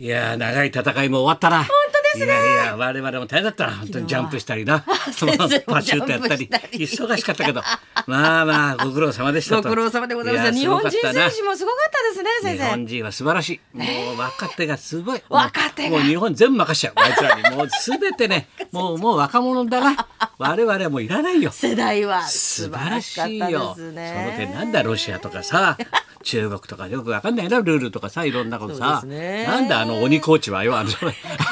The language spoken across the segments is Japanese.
いや長い戦いも終わったな。ですねいやいや我々も大変だったな。本当にジャンプしたりな。先生もパシュートやったり忙しかったけど、まあまあご苦労様でしたと。ご苦労様でございます。日や本人選手もすごかったですね、先日生。本人は素晴らしい。もう若手がすごい。若手がもう日本全部任しちゃう。あいつらにもうすべてね、もうもう若者だな。我々はもういらないよ。世代は素晴ららしいよ。ですその点ね。なんだロシアとかさ中国とかよくわかんないなルールとかさいろんなことさ、ねなんだあの鬼コーチはよあの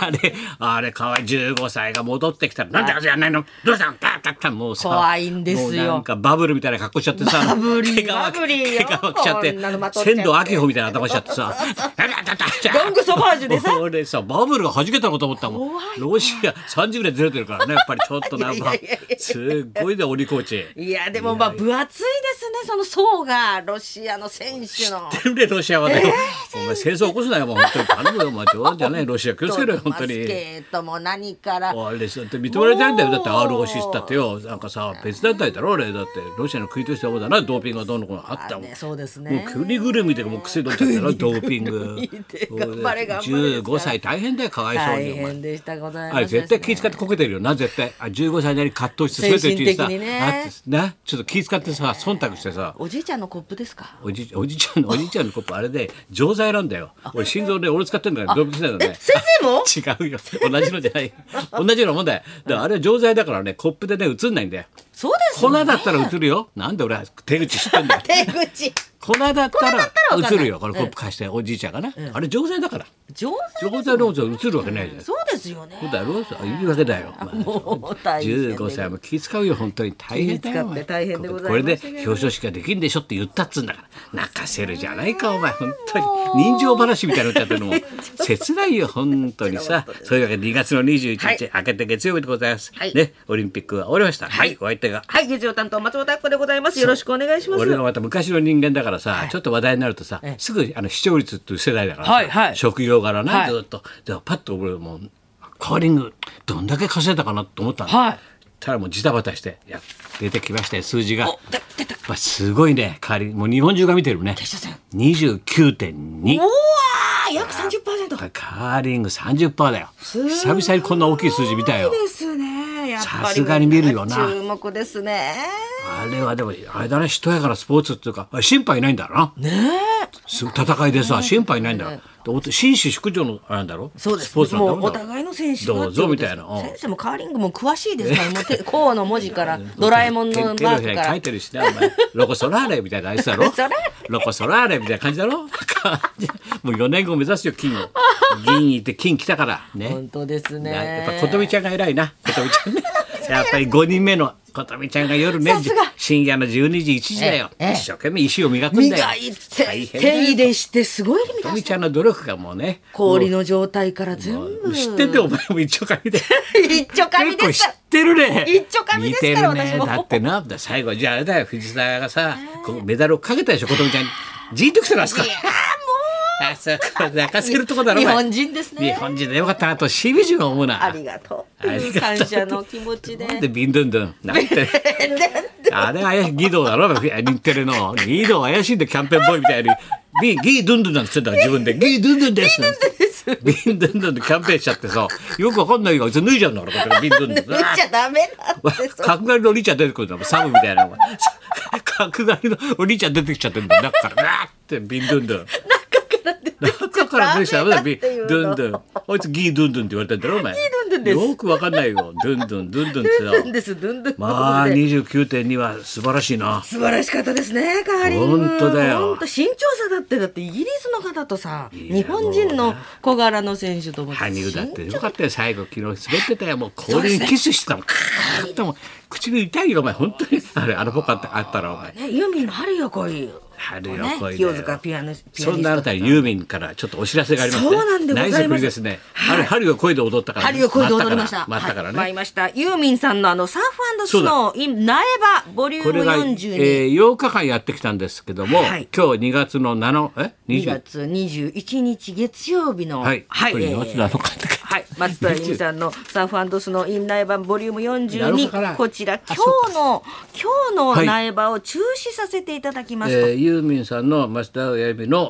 あれあれかわいい15歳が戻ってきたらなんであれやんないの？どうしたの？パッパッパッもうさ怖いんですよもうなんかバブルみたいな格好しちゃってさバブリーバブリーよ毛皮着ちゃって仙道明穂みたいな頭しちゃってさロングソバージュでさ俺さバブルが弾けたのと思ったもんロシア30ぐらいずれてるからねやっぱりちょっとなんかすっごいで鬼コーチ。いやでもまあ分厚いですねその層がロシアの選手の。てるねロシアはね、お前戦争起こすなよもう本当に頼むよお前冗談じゃないロシア気をつけろよ本当スに。ケートも何から。あれさって認められてないんだよ。だって ROC だってよ。なんかさ別団体だろ俺だってロシアの国としてはだなドーピングがどうのこうのあったもん。あねそうですね。もう国ぐるみでもう薬飲んじゃったろ ドーピング。みで頑張れ頑張れ。15歳大変だよかわいそう大に。お前。変でしたございます、あれ絶対気遣ってこけてるよ。な絶対あ15歳なり葛藤して全てうちにさね。ちょっと気遣ってさ忖度してさ。おじいちゃんのコップですか？おじおじちゃんのおじいちゃんのコップ。あれで錠剤なんだよ。俺心臓で俺使ってんだから動物だよね。先生も？違うよ同じのじゃない。同じようなもんだよ。だからあれは錠剤だからねコップでね映んないんだよ。そうですよね。粉だったら映るよ。なんで俺は手口知ってんだよ。手口。粉だった粉だったら映るよこれコップ貸しておじいちゃんがねあれ錠剤だから。上手。錠剤の映るわけないじゃん。そうですよね。そうだろそういうわけだよ。まあもう大変で15歳も気使うよ本当に大変だよ。大変でございまこれで表彰式ができんでしょって言ったっつうんだから。泣かせるじゃないかお前本当に。人情話みたいになっちゃってるのも。切ないよ本当にさ。そういうわけで2月の21日、はい。明けて月曜日でございます。はい。ねオリンピックは終わりました。はい、お相手が。は。い月曜担当松本明子でございます。よろしくお願いします。俺がまた昔の人間だからさ、ちょっと話題になるとさ、すぐあの視聴率っていう世代だからさ、はいはい。職業柄な、はい。ずっと。でパッと俺もうカーリングどんだけ稼いだかなと思ったの、はい。たらもうジタバタしていや出てきましたよ数字が。すごいねカーリング。もう日本中が見てるね。決勝戦。29.2お約三十パーセント。カーリング30%だよ。久々にこんな大きい数字見たよ。ですね。やっぱりさすがに見るよな。注目ですね。あれはでもあれだねしとやかなスポーツっていうか心配ないんだな。ねす戦いでさ心配ないんだ。よ。紳士淑女のあれなんだろ？そうです。スポーツもうお互いの選手がどうぞみたいな。うん。先生もカーリングも詳しいですから、もう手こうの文字からドラえもんのマークから。書い。てるしねお前ロコ・ソラーレみたいなあいつだろ？ロコ・ソラーレみたいな感じだろ？もう4年後目指すよ金を。銀いって金来たから。ね。本当ですね。やっぱ琴美ちゃんが偉いな。琴美ちゃんねやっぱり5人目の琴美ちゃんが夜ね深夜の12時1時だよ。ええ。一生懸命石を磨くんだよ。磨い大て手入れしてすごい磨琴美ちゃんの努力がもうね氷の状態から全部。知ってんだよお前も一丁紙で。一丁紙結構知っ。てるね。一丁紙ですから見てるね。だってなだ最後じゃああれだよ藤沢がさこうメダルをかけたでしょ琴美ちゃん。にじーっときてますか。らあそこ泣かせるとこだろ日本人ですね。日本人でよかったなとしみじみ思うな。ありがとう。感謝の気持ちで。なんでビンドゥンドゥンなんてあれ怪しい義堂だろ日テレの。義堂怪しいんでキャンペーンボーイみたいにビギードゥンドゥンなんて言ってたから自分で。ギードゥンドゥンです。ビンドゥンドゥンでキャンペーンしちゃってさよくわかんないよあいつ脱いじゃうんだ。からビンドゥンドゥン言っちゃダメなんです。角刈りのお兄ちゃん出てくるんだもん。サブみたいな。角刈りのお兄ちゃん出てきちゃってんだよ中からなってビンドゥンドゥン。中から出てきちゃダメだよビンドゥンドゥンあいつギードゥンドゥンって言われてんだろお前。ギードゥンドゥンです。よくわかんないよ。ドゥンドゥンドゥンドゥンってドゥンドゥンさです。ドゥンドゥン。まあ29.2は素晴らしいな。素晴らしかったですね、カーリング。本当だよ。本当身長差だって、だってイギリスの方とさ、日本人の小柄の選手とも。羽生だってよかったよ最後昨日滑ってたよ。もう氷にキスしてたもん。カーッともう口に痛いよお前。本当に。あれあのポカってあったらお前。ね、ユーミンの春よ来い。春よね清塚ピアノ。そんなあなたにユーミンからちょっとお知らせがありますね。そうなんでございますね。あれ、春が声で踊ったから。春よ来いで踊りました。待ったからはいました。ユーミンさんのあのサーフスノー in 苗場ボリュームこれが、え42。ー、8日間やってきたんですけども、はい今日2月の7、え？2 ?20? 月21日月曜日の、はい。これ2月えー7日ってはい、松田由美さんのサーフスノーイン苗場ボリューム7日から。42こちらあ今日の今日のはい。苗場を中止させていただきますと、えー、ユーミンさんの増田親指の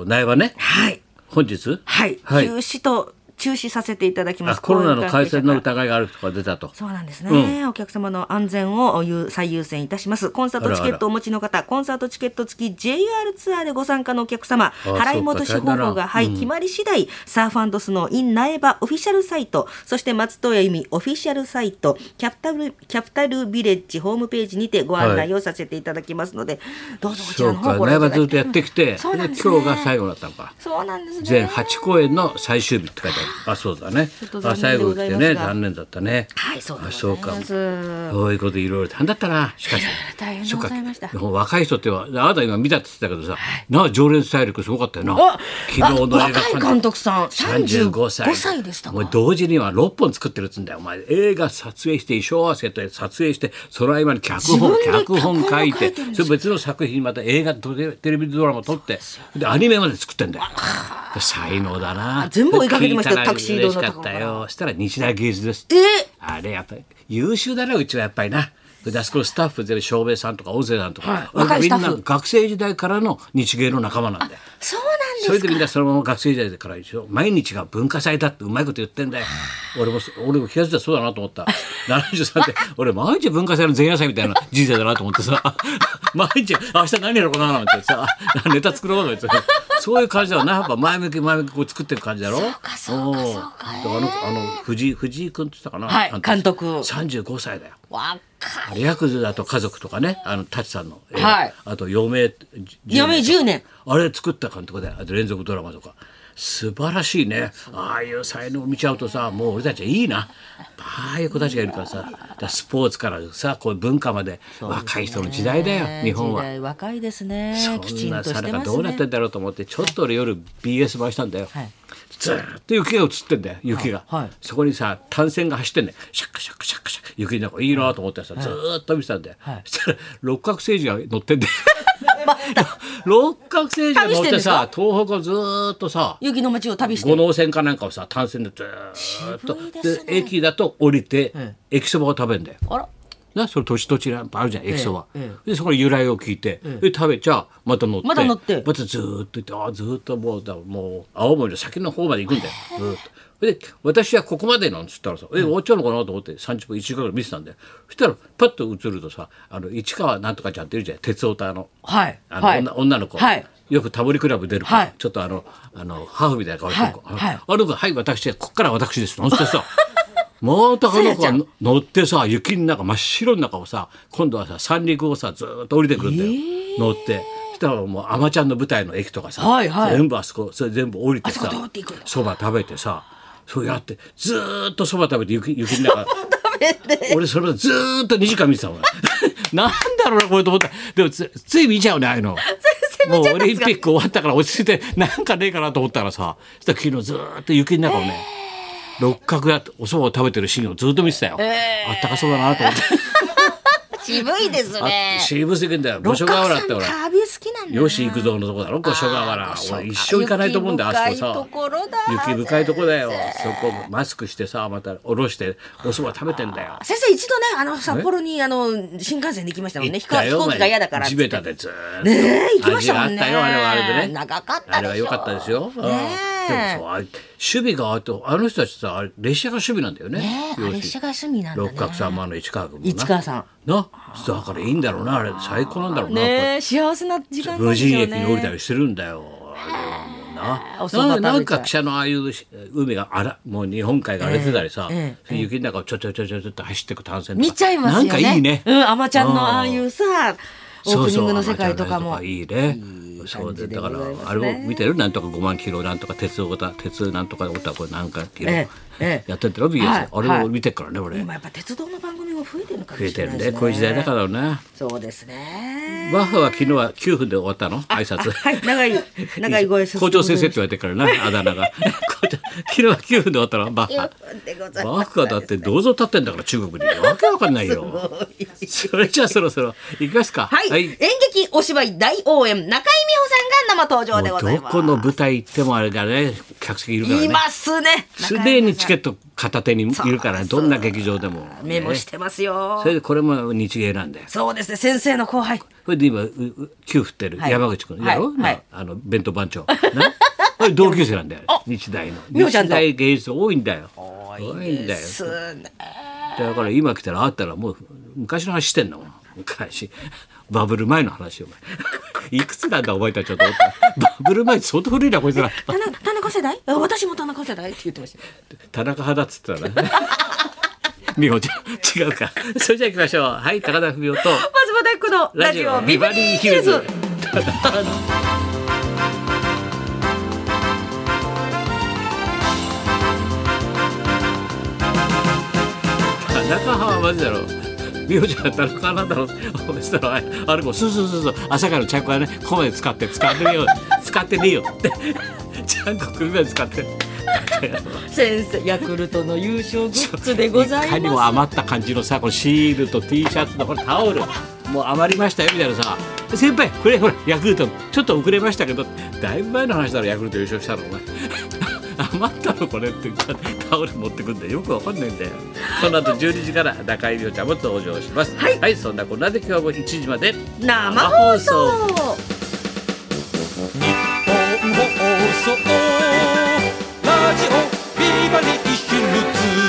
お苗場ね。はい。本日？はい、はい。中止と中止させていただきます。あコロナの感染の疑いがあるとか出たと。そうなんですね、お客様の安全を優最優先いたします。コンサートチケットをお持ちの方コンサートチケット付き JR ツアーでご参加のお客様。払い戻し方法が、はい決まり次第サーフスノー in 苗場オフィシャルサイトそして松任谷由実オフィシャルサイトキャピタルキャピタルビレッジホームページにてご案内をさせていただきますので、どうぞこちらの方ご覧いただきたい苗場ずっとやってきてそうなんね。今日が最後だったのか。そうなんですね。全8公演の最終日って書いてある。あ、そうだねあ、念最後来てね、残念だったね。はいそうであ、すそうか。そういうこといろいろ大変だったな。しかし。大変でございましたそうか若い人っては、あなた今見たって言ってたけどさ、なあ常連体力すごかったよなあ。昨日の映画あ若い監督さん35歳。35歳でしたか同時には6本作ってるっつうんだよ。お前映画撮影して衣装合わせて撮影して、その合間に脚本脚本書いてそれ別の作品また映画とテレビドラマ撮ってでアニメまで作ってんだよ。才能だな。全部追いかけてましたタキシードの嬉しかったよ。そしたら西田芸術です。え？あれやっぱり優秀だなうちはやっぱりな。であそこのスタッフ全部照明さんとか大勢さんとか、はいみんな学生時代からの日芸の仲間なんで。そうなんですそれでみんなそのまま学生時代から一緒毎日が文化祭だってうまいこと言ってんだよ。俺も俺も気が付いたらそうだなと思った。73って俺毎日文化祭の前夜祭みたいな人生だなと思ってさ 毎日明日何やろうかななんてさ ネタ作ろうとか言ってそういう感じだよなやっぱ前向き前向きこう作っていく感じだろ。そうかそうかそうか。あのあの藤井藤井君って言ったかな。はい監督。35歳だよ。若あれヤクザだと家族とかねあの舘さんのはい。あと余命余命10年。あれ作った監督であと連続ドラマとか素晴らしいね。ああいう才能を見ちゃうとさもう俺たちはいいな。ああいう子たちがいるからさだスポーツからさこう文化まで若い人の時代だよ、日本は。時。代若いですね。きそんなさなんかてますね。どうなってんだろうと思ってちょっと俺夜 BS 回したんだよ、はい。ずーっと雪が映ってんだよ雪が、はい。はい。そこにさ単線が走ってんだよ。シャッカシャッカシャッカシャッカ雪の中いいなと思ってさ、ずーっと見てたんだよ、はい。そしたら六角星児が乗ってんだよ 六角星児が乗ってさ東北をずーっとさ雪の街を旅して。五能線かなんかをさ単線でずーっとで駅だと降りて、え駅そばを食べるんだよ。あら。なそれ土地土地なんかあるじゃん駅そば、えでそこに由来を聞いて、で食べちゃまた乗ってまた乗って。またずーっと行ってあーずーっともうだもう青森の先の方まで行くんだよ。ずーっと。で私はここまでなんつったらさ、え終わっちゃうのかなと思って30分1時間ぐらい見てたんだよ。そしたらパッと映るとさあの市川なんとかちゃんっているじゃん。鉄オタのはいあの、はい。女女の子、はい。よくタモリクラブ出る子、はい。ちょっとあのあのハーフみたいな顔してる子、はいはい。あの子はい私こっから私です。なんつってさ。またあの子がの乗ってさ雪の中真っ白の中をさ今度はさ三陸をさずーっと降りてくるんだよ、乗って。そしたらもう「あまちゃんの舞台の駅とかさ、はいはい。全部あそこそれ全部降りてあそこさ通っていくんだ。そば食べてさそうやってずーっとそば食べて雪雪の中。俺それをずーっと2時間見てたの なんだろうなこれと思ったでもつつい見ちゃうねああいうの。もうオリンピック終わったから落ち着いてなんかねえかなと思ったらさそしたら昨日ずーっと雪の中をね六角がお蕎麦を食べてるシーンをずっと見てたよ、あったかそうだなと思って渋いですあ渋すぎんだよ。五所川原って俺旅好きなんだな。よし行くぞのとこだろ。五所川原俺一生行かないと思うんだよあそこ雪深いとさころだ。雪深いとこだよ。そこマスクしてさまた下ろしてお蕎麦食べてんだよ。先生一度ねあの札幌にあの新幹線で行きましたもんね。飛行機が嫌だから。地べたでずーっと。ねえ行きましたもんね。あったよあれはあれでね。長かったでしょ。あれは良かったですよ、うんねえでもそうあれ守備があとあの人たちさあれ列車が守備なんだよね。ね列車が趣味なんだね。六角さんもあの市川君も。な市川さん。なだからいいんだろうなあれ。最高なんだろうな、ねえ幸せな時間無人駅に降りたりしてるんだよ。あれなななんか汽車のああいう海があらもう日本海が荒れてたりさ、ええええ雪の中をちょちょちょちょちょっと走ってく単線とか。見ちゃいますよね。なんかいいね。うんあまちゃんのああいうさオープニングの世界とかも。いいね。そうでだからあれを見てるなんとか5万キロなんとか鉄オタ鉄なんとかオタこれなんかキロ、ええええ。やってんだろ BS、はいあれを見てっからね俺。今やっぱ鉄道の番組も増えてるのかも増えるしてれないですね。ね。こういう時代だからな。そうですね。バッハは昨日は9分で終わったの？挨拶。はい長い 長いご挨拶。校長先生って言われてるからなあだ名が。昨日は9分で終わったの？バッハ。バッハだって銅像立ってんだから中国に。わけわかんないよ。それじゃあそろそろ行きますか。はい、演劇お芝居大応援中井美穂さんが生登場でございます。どこの舞台行ってもあれだね。客席いるからね。いますね。すでにチケットト片手にいるからねどんな劇場でも、メモしてますよ。それでこれも日芸なんだよ。そうですね先生の後輩。それで今給振ってるはい。山口君。やろ、はい。はいあの弁当番長。な？あれ同級生なんだよ。日大の。日大芸術多いんだよ。多多いんだよ。だから今来たら会ったらもう昔の話してんだもん昔。バブル前の話お前。いくつなんだお前たちはと思った。バブル前相当古いなこいつら。田中世代？あ私も田中世代って言ってました。田中派だっつったらね。美穂ちゃん。違うか。それじゃあ行きましょう。はい高田文夫と。まずは大工のラジオ。ビバリーヒルズ。田中派はマジだろ。美穂ちゃん田中派なんだろ。うそしたらああれもそうそうそうそう朝からちゃんこはねここまで使って使ってねえよ使ってねえよって ちゃんこ首まで使って。先生ヤクルトの優勝グッズでございかにもます余った感じのさこのシールと T シャツとこのタオル。もう余りましたよみたいなさ。先輩これほらヤクルトちょっと遅れましたけどだいぶ前の話だろヤクルト優勝したの。お前。余ったのこれってタオル持ってくんだよ。よくわかんないんだよ。この後12時から中井美穂ちゃんも登場します。はい。そんなこんなで今日も1時まで生放送放送。ラジオビバリーヒルズ。